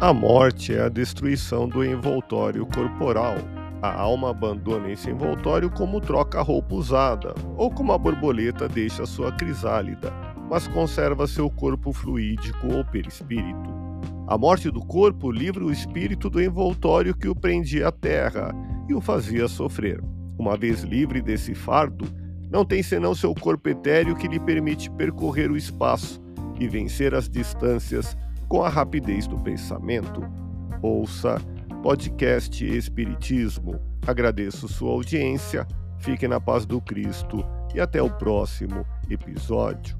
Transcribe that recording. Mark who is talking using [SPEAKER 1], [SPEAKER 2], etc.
[SPEAKER 1] A morte é a destruição do envoltório corporal. A alma abandona esse envoltório como troca a roupa usada, ou como a borboleta deixa sua crisálida, mas conserva seu corpo fluídico ou perispírito. A morte do corpo livra o espírito do envoltório que o prendia à terra e o fazia sofrer. Uma vez livre desse fardo, não tem senão seu corpo etéreo que lhe permite percorrer o espaço e vencer as distâncias com a rapidez do pensamento. Ouça podcast Espiritismo. Agradeço sua audiência, fique na paz do Cristo e até o próximo episódio.